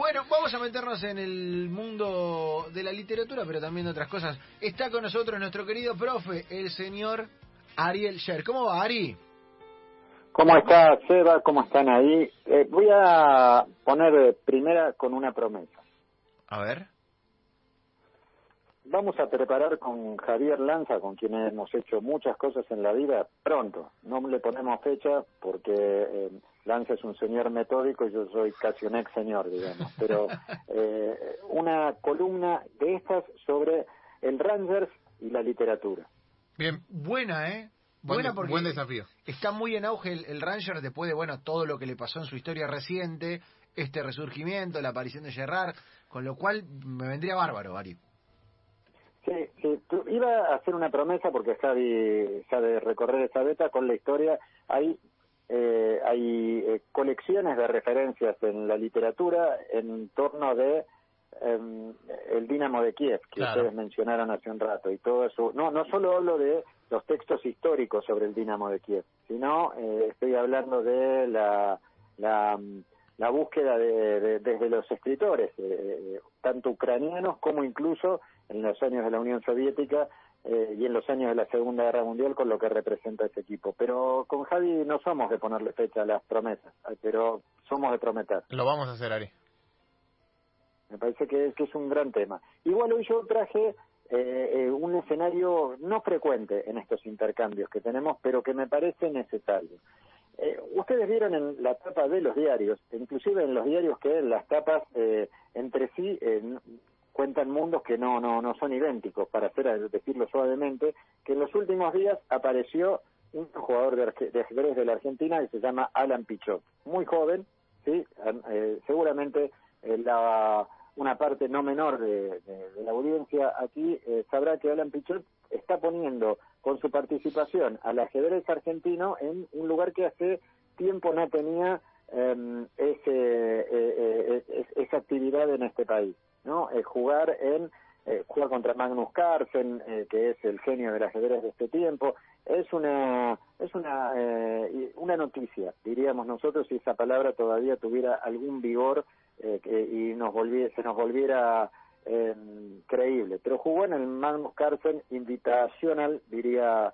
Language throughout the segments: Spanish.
Bueno, vamos a meternos en el mundo de la literatura, pero también de otras cosas. Está con nosotros nuestro querido profe, el señor Ariel Sher. ¿Cómo va, Ari? ¿Cómo está, Seba? ¿Cómo están ahí? Eh, voy a poner primera con una promesa. A ver. Vamos a preparar con Javier Lanza, con quien hemos hecho muchas cosas en la vida, pronto. No le ponemos fecha porque eh, Lanza es un señor metódico y yo soy casi un ex señor, digamos. Pero eh, una columna de estas sobre el Rangers y la literatura. Bien, buena, ¿eh? Buena porque buen desafío. Está muy en auge el, el Rangers después de, bueno, todo lo que le pasó en su historia reciente, este resurgimiento, la aparición de Gerrard, con lo cual me vendría bárbaro, Ari. Sí, sí. iba a hacer una promesa porque Javi sabe recorrer esa beta con la historia. Hay, eh, hay eh, colecciones de referencias en la literatura en torno de em, el Dinamo de Kiev que ustedes mencionaron hace un rato y todo eso. No, no solo hablo de los textos históricos sobre el Dinamo de Kiev, sino eh, estoy hablando de la, la, la búsqueda de, desde los escritores, tanto ucranianos como incluso en los años de la Unión Soviética eh, y en los años de la Segunda Guerra Mundial con lo que representa ese equipo. Pero con Javi no somos de ponerle fecha a las promesas, eh, pero somos de prometer. Lo vamos a hacer, Ari. Me parece que, es un gran tema. Igual hoy yo traje eh, un escenario no frecuente en estos intercambios que tenemos, pero que me parece necesario. Ustedes vieron en la tapa de los diarios, inclusive en los diarios que las tapas entre sí cuentan mundos que no, no, no son idénticos, para hacer, decirlo suavemente, que en los últimos días apareció un jugador de, de de la Argentina que se llama Alan Pichot, muy joven, sí, eh, seguramente eh, la, una parte no menor de, la audiencia aquí eh, sabrá que Alan Pichot está poniendo con su participación al ajedrez argentino en un lugar que hace tiempo no tenía em, ese, esa actividad en este país. ¿no? Eh, jugar en eh, jugar contra Magnus Carlsen, eh, que es el genio del ajedrez de este tiempo, es una es una una noticia, diríamos nosotros, si esa palabra todavía tuviera algún vigor y nos volviera, se nos volviera creíble. Pero jugó en el Magnus Carlsen Invitational, diría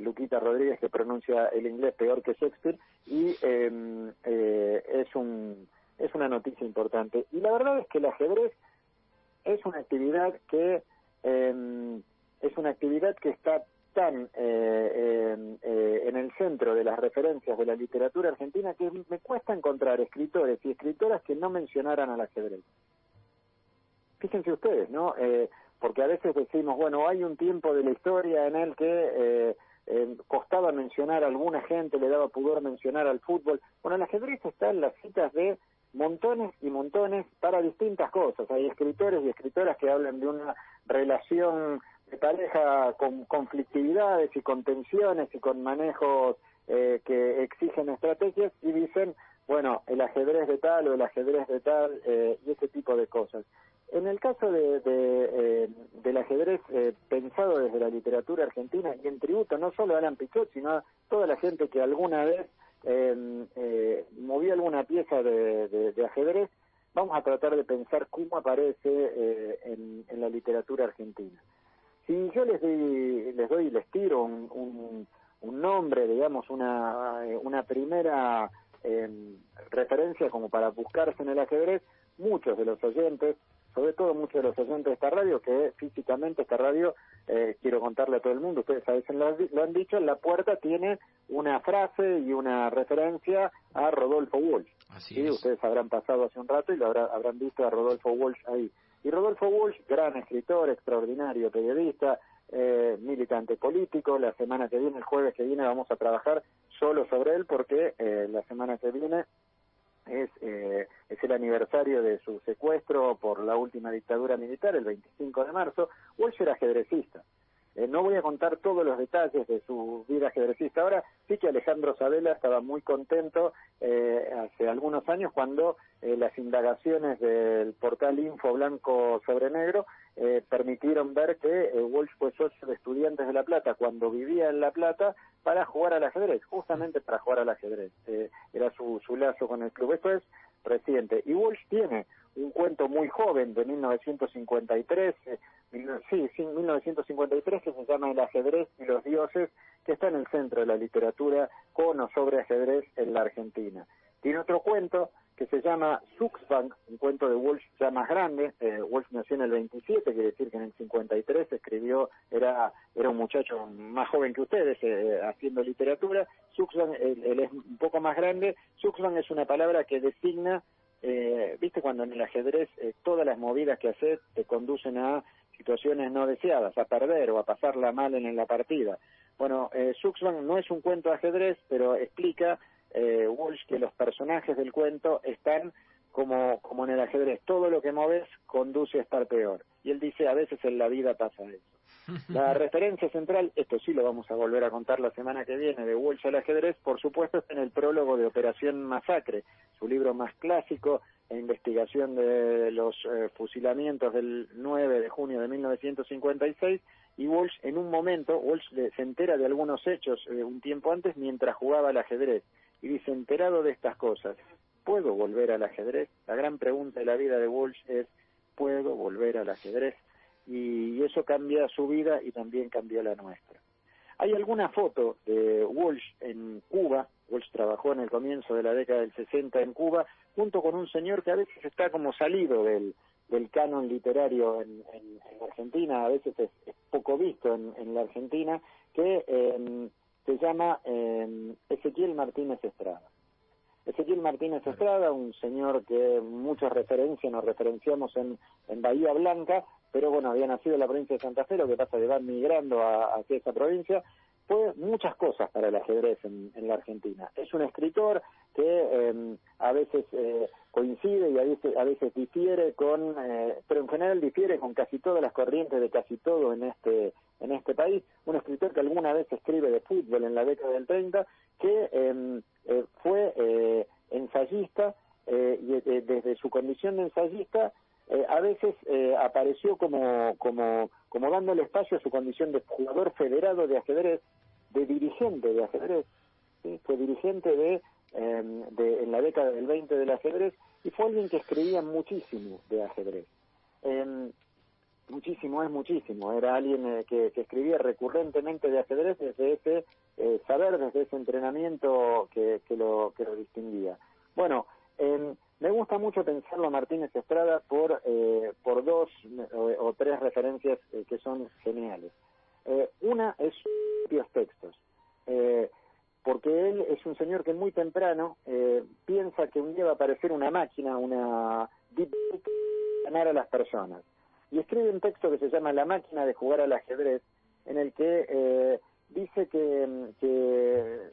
Luquita Rodríguez, que pronuncia el inglés peor que Shakespeare, y es un es una noticia importante. Y la verdad es que el ajedrez es una actividad que em, es una actividad que está tan eh, em, eh, en el centro de las referencias de la literatura argentina que me cuesta encontrar escritores y escritoras que no mencionaran al ajedrez. Fíjense ustedes, ¿no? Eh, porque a veces decimos, bueno, hay un tiempo de la historia en el que eh, costaba mencionar a alguna gente, le daba pudor mencionar al fútbol. Bueno, el ajedrez está en las citas de montones y montones para distintas cosas. Hay escritores y escritoras que hablan de una relación de pareja con conflictividades y con tensiones y con manejos eh, que exigen estrategias y dicen, bueno, el ajedrez de tal o el ajedrez de tal eh, y ese tipo de cosas. En el caso de, eh, del ajedrez pensado desde la literatura argentina y en tributo no solo a Alan Pichot, sino a toda la gente que alguna vez eh, eh, moví alguna pieza de, ajedrez, vamos a tratar de pensar cómo aparece eh, en, la literatura argentina. Si yo les doy, les doy, les tiro un, un, nombre, digamos, una, una primera em, referencia como para buscarse en el ajedrez, muchos de los oyentes sobre todo muchos de los oyentes de esta radio, que físicamente esta radio, eh, quiero contarle a todo el mundo, ustedes a veces lo, han dicho, en la puerta tiene una frase y una referencia a Rodolfo Walsh. Así Ustedes habrán pasado hace un rato y lo habrán visto a Rodolfo Walsh ahí. Y Rodolfo Walsh, gran escritor, extraordinario periodista, eh, militante político. La semana que viene, el jueves que viene, vamos a trabajar solo sobre él porque eh, la semana que viene es, eh, es el aniversario de su secuestro por la última dictadura militar, el 25 de marzo. Walsh era ajedrecista. Eh, no voy a contar todos los detalles de su vida ajedrecista. Ahora sí que Alejandro Sabela estaba muy contento eh, hace algunos años cuando eh, las indagaciones del portal Info Blanco sobre Negro eh, permitieron ver que Walsh fue socio de Estudiantes de La Plata cuando vivía en La Plata para jugar al ajedrez, justamente para jugar al ajedrez. era su, su lazo con el club. Esto es reciente. Y Walsh tiene un cuento muy joven de 1953, eh, sí, sí, 1953 que se llama El ajedrez y los dioses, que está en el centro de la literatura con o sobre ajedrez en la Argentina. Tiene otro cuento que se llama Suxbank, un cuento de Walsh ya más grande. Eh, Walsh nació en el 27, quiere decir que en el 53 escribió, era, era un muchacho más joven que ustedes eh, haciendo literatura. Suxbank, él, es un poco más grande. Suxbank es una palabra que designa, eh, viste, cuando en el ajedrez todas las movidas que haces te conducen a situaciones no deseadas, a perder o a pasarla mal en la partida. Bueno, eh, no es un cuento de ajedrez, pero explica eh, Walsh que los personajes del cuento están como, como en el ajedrez, todo lo que moves conduce a estar peor. Y él dice, a veces en la vida pasa eso. La referencia central, esto sí lo vamos a volver a contar la semana que viene, de Walsh al ajedrez, por supuesto está en el prólogo de Operación Masacre, su libro más clásico, e investigación de los eh, fusilamientos del 9 de junio de 1956, y Walsh en un momento, Walsh se entera de algunos hechos eh, un tiempo antes mientras jugaba al ajedrez y dice, enterado de estas cosas, ¿puedo volver al ajedrez? La gran pregunta de la vida de Walsh es, ¿puedo volver al ajedrez? Y eso cambia su vida y también cambió la nuestra. Hay alguna foto de Walsh en Cuba, Walsh trabajó en el comienzo de la década del 60 en Cuba, junto con un señor que a veces está como salido del, del canon literario en, Argentina, a veces es, poco visto en, la Argentina, que eh, se llama eh, Ezequiel Martínez Estrada. Ezequiel Martínez Estrada, un señor que muchas referencias nos referenciamos en, en Bahía Blanca, pero bueno, había nacido en la provincia de Santa Fe, lo que pasa que va migrando a, hacia esa provincia, fue muchas cosas para el ajedrez en, la Argentina. Es un escritor que em, a veces eh, coincide y a veces, a veces difiere con, eh, pero en general difiere con casi todas las corrientes de casi todo en este en este país. Un escritor que alguna vez escribe de fútbol en la década del 30, que em, eh, fue ensayista y desde su condición de ensayista a veces apareció como, como, como dándole espacio a su condición de jugador federado de ajedrez de dirigente de ajedrez, fue dirigente de, em, de, en la década del 20 del ajedrez y fue alguien que escribía muchísimo de ajedrez. Em, muchísimo es muchísimo, era alguien eh, que, escribía recurrentemente de ajedrez desde ese eh, saber, desde ese entrenamiento que, que, lo, que lo distinguía. Bueno, em, me gusta mucho pensarlo a Martínez Estrada por, eh, por dos o tres referencias que son geniales. Eh, una es sus textos, eh, porque él es un señor que muy temprano eh, piensa que un día va a aparecer una máquina, una deep ganar a las personas. Y escribe un texto que se llama La máquina de jugar al ajedrez, en el que dice que, que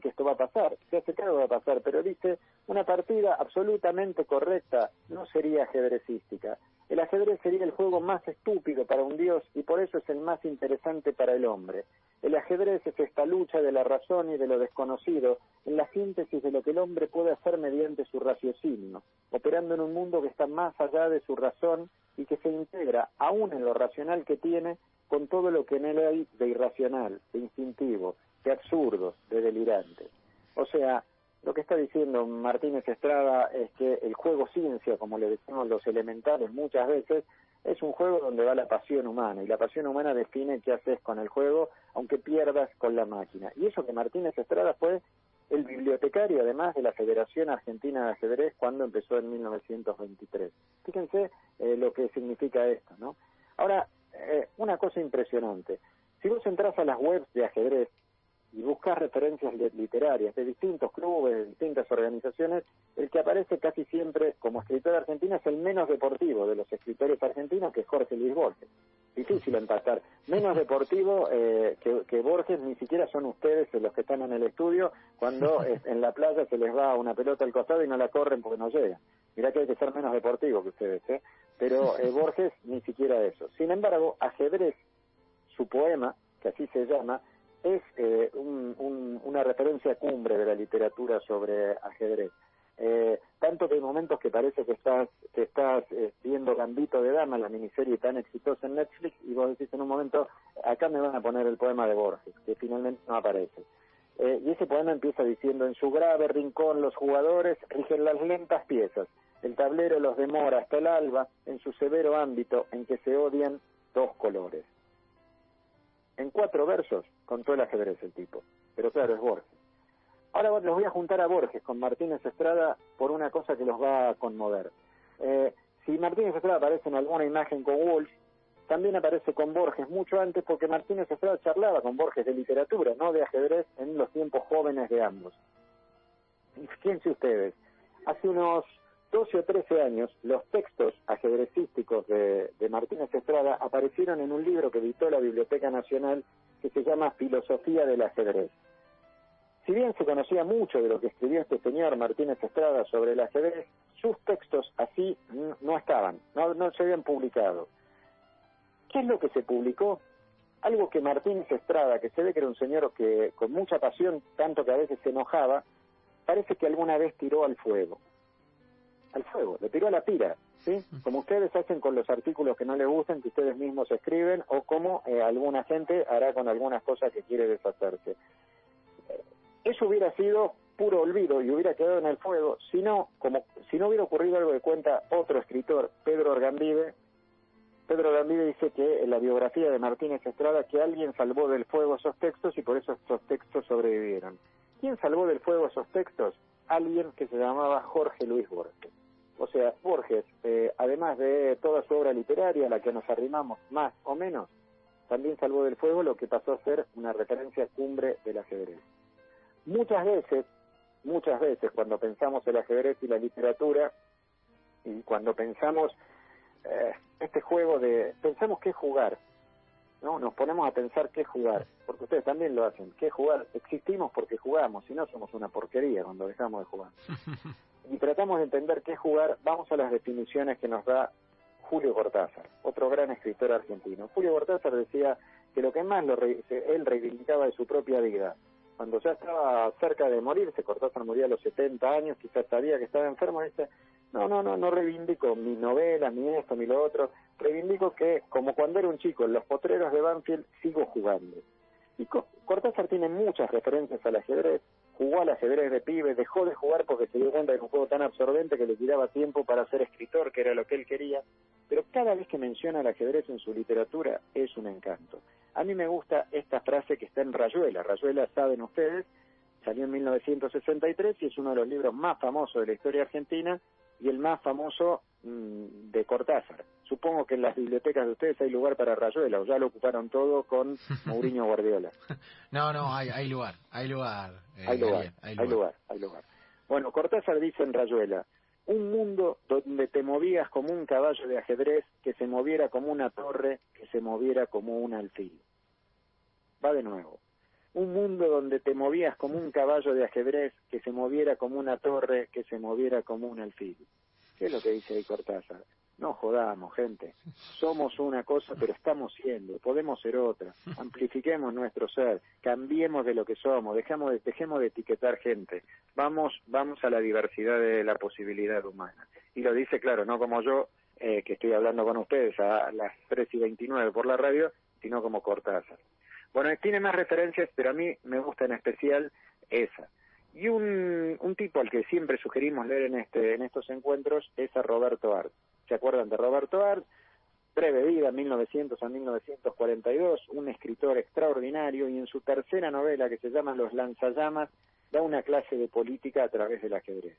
que esto va a pasar, se hace va a pasar, pero dice, una partida absolutamente correcta no sería ajedrecística. El ajedrez sería el juego más estúpido para un dios y por eso es el más interesante para el hombre. El ajedrez es esta lucha de la razón y de lo desconocido, en la síntesis de lo que el hombre puede hacer mediante su raciocinio, operando en un mundo que está más allá de su razón y que se integra, aún en lo racional que tiene, con todo lo que en él hay de irracional, de instintivo, de absurdo, de delirante. O sea, lo que está diciendo Martínez Estrada es que el juego ciencia, como le decimos los elementales muchas veces, es un juego donde va la pasión humana y la pasión humana define qué haces con el juego, aunque pierdas con la máquina. Y eso que Martínez Estrada fue el bibliotecario además de la Federación Argentina de Ajedrez cuando empezó en 1923. Fíjense eh, lo que significa esto, ¿no? Ahora, eh, una cosa impresionante. Si vos entras a las webs de ajedrez, y buscas referencias literarias de distintos clubes, de distintas organizaciones, el que aparece casi siempre como escritor argentino es el menos deportivo de los escritores argentinos, que es Jorge Luis Borges. Difícil empatar. Menos deportivo eh, que, Borges ni siquiera son ustedes los que están en el estudio cuando en la playa se les va una pelota al costado y no la corren porque no llega. Mirá que hay que ser menos deportivo que ustedes, ¿eh? Pero eh, Borges ni siquiera eso. Sin embargo, ajedrez, su poema, que así se llama, es eh, una referencia cumbre de la literatura sobre ajedrez. Eh, tanto que hay momentos que parece que estás, que estás eh, viendo Gambito de Dama, la miniserie tan exitosa en Netflix, y vos decís en un momento, acá me van a poner el poema de Borges, que finalmente no aparece. Eh, y ese poema empieza diciendo, en su grave rincón los jugadores rigen las lentas piezas, el tablero los demora hasta el alba en su severo ámbito en que se odian dos colores. En cuatro versos contó el ajedrez el tipo, pero claro, es Borges. Ahora los voy a juntar a Borges con Martínez Estrada por una cosa que los va a conmover. Eh, si Martínez Estrada aparece en alguna imagen con Walsh, también aparece con Borges mucho antes porque Martínez Estrada charlaba con Borges de literatura, no de ajedrez, en los tiempos jóvenes de ambos. Fíjense ustedes, hace unos 12 o 13 años, los textos ajedrecísticos de, Martínez Estrada aparecieron en un libro que editó la Biblioteca Nacional que se llama Filosofía del ajedrez. Si bien se conocía mucho de lo que escribió este señor Martínez Estrada sobre el ajedrez, sus textos así no estaban, no, se habían publicado. ¿Qué es lo que se publicó? Algo que Martínez Estrada, que se ve que era un señor que con mucha pasión, tanto que a veces se enojaba, parece que alguna vez tiró al fuego. Al fuego, le tiró a la tira, ¿sí? Como ustedes hacen con los artículos que no les gustan, que ustedes mismos escriben, o como eh, alguna gente hará con algunas cosas que quiere deshacerse eso hubiera sido puro olvido y hubiera quedado en el fuego si no, como, si no hubiera ocurrido algo que cuenta otro escritor, Pedro Orgambide. Pedro Orgambide dice que en la biografía de Martínez Estrada que alguien salvó del fuego esos textos y por eso estos textos sobrevivieron. ¿Quién salvó del fuego esos textos? Alguien que se llamaba Jorge Luis Borges. O sea, Borges, eh, además de toda su obra literaria, a la que nos arrimamos más o menos, también salvó del fuego lo que pasó a ser una referencia cumbre del ajedrez. Muchas veces, muchas veces cuando pensamos el ajedrez y la literatura, y cuando pensamos eh, este juego de, pensamos qué jugar, ¿no? Nos ponemos a pensar qué jugar, porque ustedes también lo hacen, qué jugar, existimos porque jugamos, si no somos una porquería cuando dejamos de jugar. Y tratamos de entender qué jugar, vamos a las definiciones que nos da Julio Cortázar, otro gran escritor argentino. Julio Cortázar decía que lo que más lo él reivindicaba de su propia vida cuando ya estaba cerca de morirse, Cortázar murió a los 70 años, quizás sabía que estaba enfermo, dice, no, no, no, no reivindico mi novela, mi esto, mi lo otro, reivindico que, como cuando era un chico, en los potreros de Banfield sigo jugando. Y Cortázar tiene muchas referencias al ajedrez, jugó al ajedrez de pibe, dejó de jugar porque se dio cuenta de un juego tan absorbente que le tiraba tiempo para ser escritor, que era lo que él quería, pero cada vez que menciona el ajedrez en su literatura es un encanto. A mí me gusta esta frase que está en Rayuela. Rayuela, saben ustedes, salió en 1963 y es uno de los libros más famosos de la historia argentina y el más famoso mm, de Cortázar. Supongo que en las bibliotecas de ustedes hay lugar para Rayuela, o ya lo ocuparon todo con Mourinho Guardiola. no, no, hay, hay lugar, hay lugar. Eh, hay, lugar hay, lugar, hay lugar. Bueno, Cortázar dice en Rayuela, un mundo donde te movías como un caballo de ajedrez, que se moviera como una torre, que se moviera como un alfil. Va de nuevo. Un mundo donde te movías como un caballo de ajedrez, que se moviera como una torre, que se moviera como un alfil. ¿Qué es lo que dice ahí Cortázar? No jodamos, gente. Somos una cosa, pero estamos siendo. Podemos ser otra. Amplifiquemos nuestro ser. Cambiemos de lo que somos. Dejemos de, dejemos de etiquetar gente. Vamos, vamos a la diversidad de la posibilidad humana. Y lo dice, claro, no como yo, eh, que estoy hablando con ustedes a las 3 y 29 por la radio, sino como Cortázar. Bueno, tiene más referencias, pero a mí me gusta en especial esa. Y un, un tipo al que siempre sugerimos leer en, este, en estos encuentros es a Roberto Art. ¿Se acuerdan de Roberto Art? Breve vida, 1900 a 1942, un escritor extraordinario y en su tercera novela que se llama Los lanzallamas da una clase de política a través del ajedrez.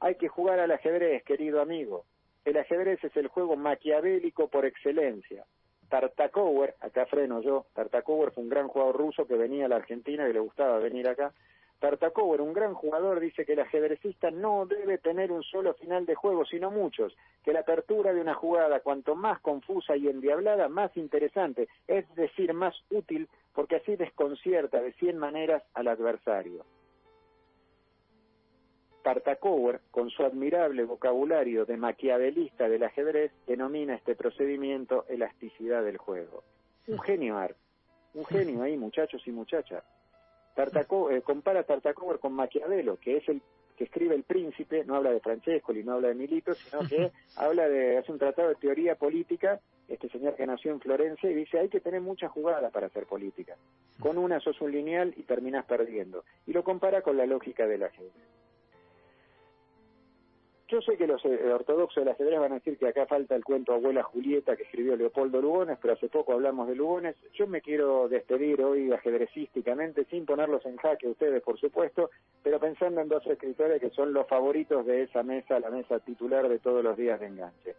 Hay que jugar al ajedrez, querido amigo. El ajedrez es el juego maquiavélico por excelencia. Tartakower, acá freno yo, Tartakower fue un gran jugador ruso que venía a la Argentina y le gustaba venir acá, Tartakower, un gran jugador, dice que el ajedrecista no debe tener un solo final de juego, sino muchos, que la apertura de una jugada, cuanto más confusa y endiablada, más interesante, es decir, más útil, porque así desconcierta de cien maneras al adversario. Tartakower, con su admirable vocabulario de maquiavelista del ajedrez, denomina este procedimiento elasticidad del juego. Un genio, Art. Un genio ahí, muchachos y muchachas. Tartaco, eh, compara Tartacover con Maquiavelo, que es el que escribe El Príncipe, no habla de Francesco ni no habla de Milito, sino que habla de, hace un tratado de teoría política, este señor que nació en Florencia, y dice, hay que tener mucha jugada para hacer política. Con una sos un lineal y terminás perdiendo. Y lo compara con la lógica del ajedrez. Yo sé que los eh, ortodoxos del ajedrez van a decir que acá falta el cuento Abuela Julieta que escribió Leopoldo Lugones, pero hace poco hablamos de Lugones. Yo me quiero despedir hoy ajedrecísticamente, sin ponerlos en jaque ustedes, por supuesto, pero pensando en dos escritores que son los favoritos de esa mesa, la mesa titular de todos los días de enganche.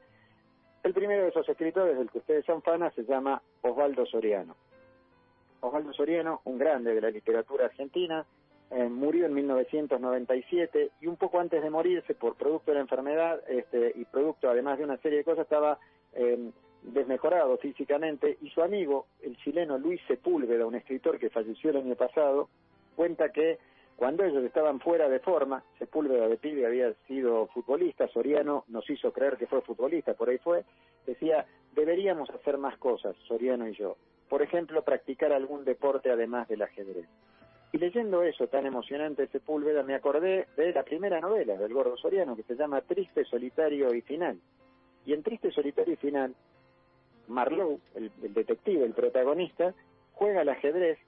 El primero de esos escritores, del que ustedes son fanas, se llama Osvaldo Soriano. Osvaldo Soriano, un grande de la literatura argentina, eh, murió en 1997 y un poco antes de morirse por producto de la enfermedad este, y producto además de una serie de cosas estaba eh, desmejorado físicamente y su amigo, el chileno Luis Sepúlveda, un escritor que falleció el año pasado, cuenta que cuando ellos estaban fuera de forma, Sepúlveda de pibe había sido futbolista, Soriano nos hizo creer que fue futbolista, por ahí fue, decía, deberíamos hacer más cosas, Soriano y yo. Por ejemplo, practicar algún deporte además del ajedrez. Y leyendo eso tan emocionante, Sepúlveda, me acordé de la primera novela del Gordo Soriano, que se llama Triste, Solitario y Final. Y en Triste, Solitario y Final, Marlowe, el, detective, el protagonista, juega al ajedrez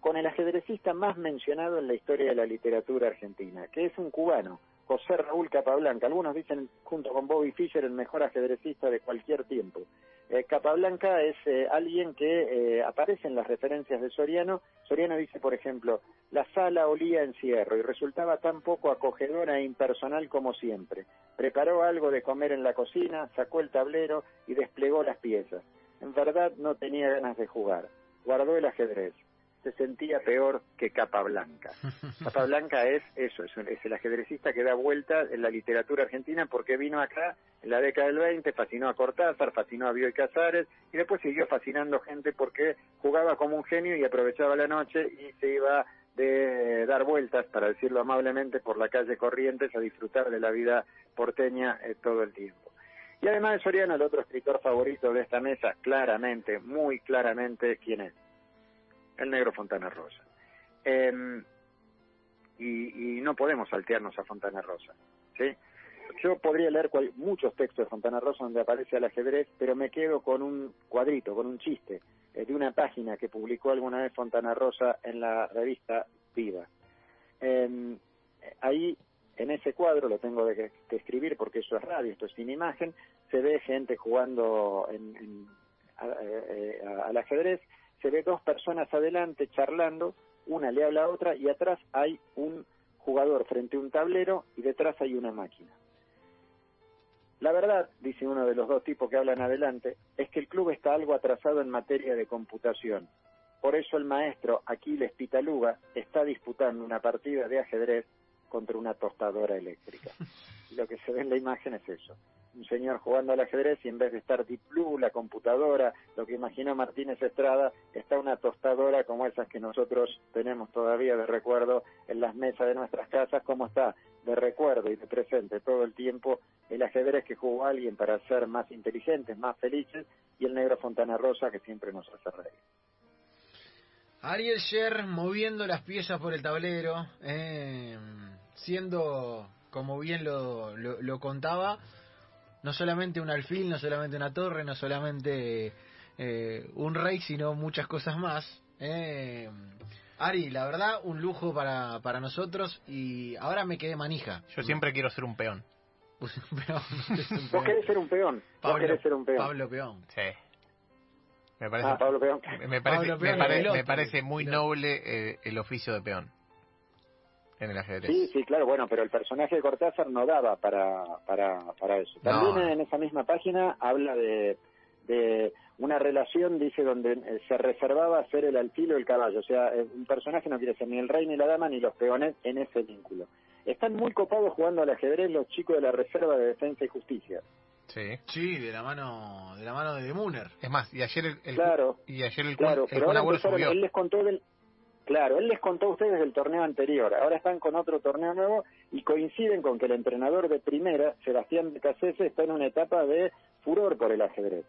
con el ajedrecista más mencionado en la historia de la literatura argentina, que es un cubano, José Raúl Capablanca. Algunos dicen, junto con Bobby Fischer, el mejor ajedrecista de cualquier tiempo. Eh, Capablanca es eh, alguien que eh, aparece en las referencias de Soriano. Soriano dice, por ejemplo, la sala olía encierro y resultaba tan poco acogedora e impersonal como siempre. Preparó algo de comer en la cocina, sacó el tablero y desplegó las piezas. En verdad no tenía ganas de jugar. Guardó el ajedrez se sentía peor que Capa Blanca. Capa Blanca es eso, es, el ajedrecista que da vuelta en la literatura argentina porque vino acá en la década del 20, fascinó a Cortázar, fascinó a Bioy Casares y después siguió fascinando gente porque jugaba como un genio y aprovechaba la noche y se iba de dar vueltas, para decirlo amablemente, por la calle Corrientes a disfrutar de la vida porteña eh, todo el tiempo. Y además de Soriano, el otro escritor favorito de esta mesa, claramente, muy claramente, ¿quién es? El negro Fontana Rosa. Em, y, no podemos saltearnos a Fontana Rosa. ¿sí? Yo podría leer muchos textos de Fontana Rosa donde aparece el ajedrez, pero me quedo con un cuadrito, con un chiste, eh, de una página que publicó alguna vez Fontana Rosa en la revista Viva. Em, ahí, en ese cuadro, lo tengo que, escribir porque eso es radio, esto es sin imagen, se ve gente jugando en, eh, al ajedrez se ve dos personas adelante charlando, una le habla a otra y atrás hay un jugador frente a un tablero y detrás hay una máquina. La verdad, dice uno de los dos tipos que hablan adelante, es que el club está algo atrasado en materia de computación. Por eso el maestro Aquiles Pitaluga está disputando una partida de ajedrez contra una tostadora eléctrica. Lo que se ve en la imagen es eso un señor jugando al ajedrez y en vez de estar Deep Blue, la computadora, lo que imaginó Martínez Estrada, está una tostadora como esas que nosotros tenemos todavía de recuerdo en las mesas de nuestras casas, como está de recuerdo y de presente todo el tiempo el ajedrez que jugó alguien para ser más inteligentes, más felices, y el negro Fontana Rosa que siempre nos hace reír. Ariel Sher moviendo las piezas por el tablero, eh, siendo, como bien lo, lo contaba, no solamente un alfil, no solamente una torre, no solamente eh, un rey, sino muchas cosas más. Eh, Ari, la verdad, un lujo para, para nosotros y ahora me quedé manija. Yo siempre quiero ser un peón. Vos querés ser un peón. Pablo, querés ser un peón. Pablo Peón. Sí. Me parece, ah, Pablo Peón. Me parece, me parece, muy noble eh, el oficio de peón en el ajedrez. Sí, sí, claro, bueno, pero el personaje de Cortázar no daba para, para, para eso. También en esa misma página habla de, de una relación, dice, donde eh, se reservaba ser el alfil o el caballo. O sea, eh, un personaje no quiere ser ni el rey ni la dama ni los peones en ese vínculo. Están muy copados jugando al ajedrez los chicos de la Reserva de Defensa y Justicia. Sí. Sí, de la mano de la mano de Muner. Es más, y ayer el, claro, y ayer el, claro, pero él les contó del Claro, él les contó a ustedes del torneo anterior, ahora están con otro torneo nuevo y coinciden con que el entrenador de primera, Sebastián Becasese, está en una etapa de furor por el ajedrez.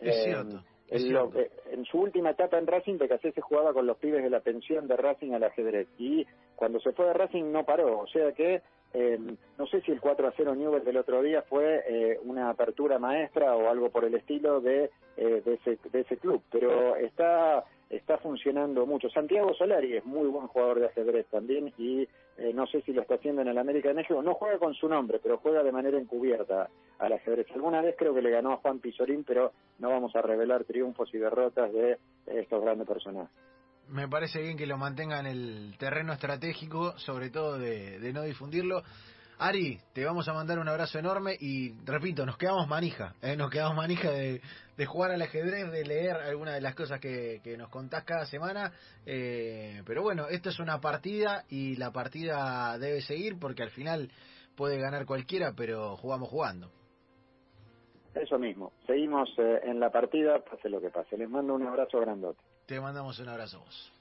Es cierto. En, su última etapa en Racing, Becasese jugaba con los pibes de la pensión de Racing al ajedrez y cuando se fue de Racing no paró, o sea que Eh, no sé si el 4 a 0 Newell del otro día fue eh, una apertura maestra o algo por el estilo de, eh, de, ese, de ese club, pero está está funcionando mucho. Santiago Solari es muy buen jugador de ajedrez también y no sé si lo está haciendo en el América de México. No juega con su nombre, pero juega de manera encubierta al ajedrez. Alguna vez creo que le ganó a Juan Pizorín, pero no vamos a revelar triunfos y derrotas de estos grandes personajes me parece bien que lo mantenga en el terreno estratégico, sobre todo de, no difundirlo. Ari, te vamos a mandar un abrazo enorme y repito, nos quedamos manija, ¿eh? nos quedamos manija de, jugar al ajedrez, de leer algunas de las cosas que, nos contás cada semana. Eh, pero bueno, esto es una partida y la partida debe seguir porque al final puede ganar cualquiera, pero jugamos jugando. Eso mismo, seguimos eh, en la partida, pase lo que pase. Les mando un abrazo grandote. Te mandamos un abrazo vos.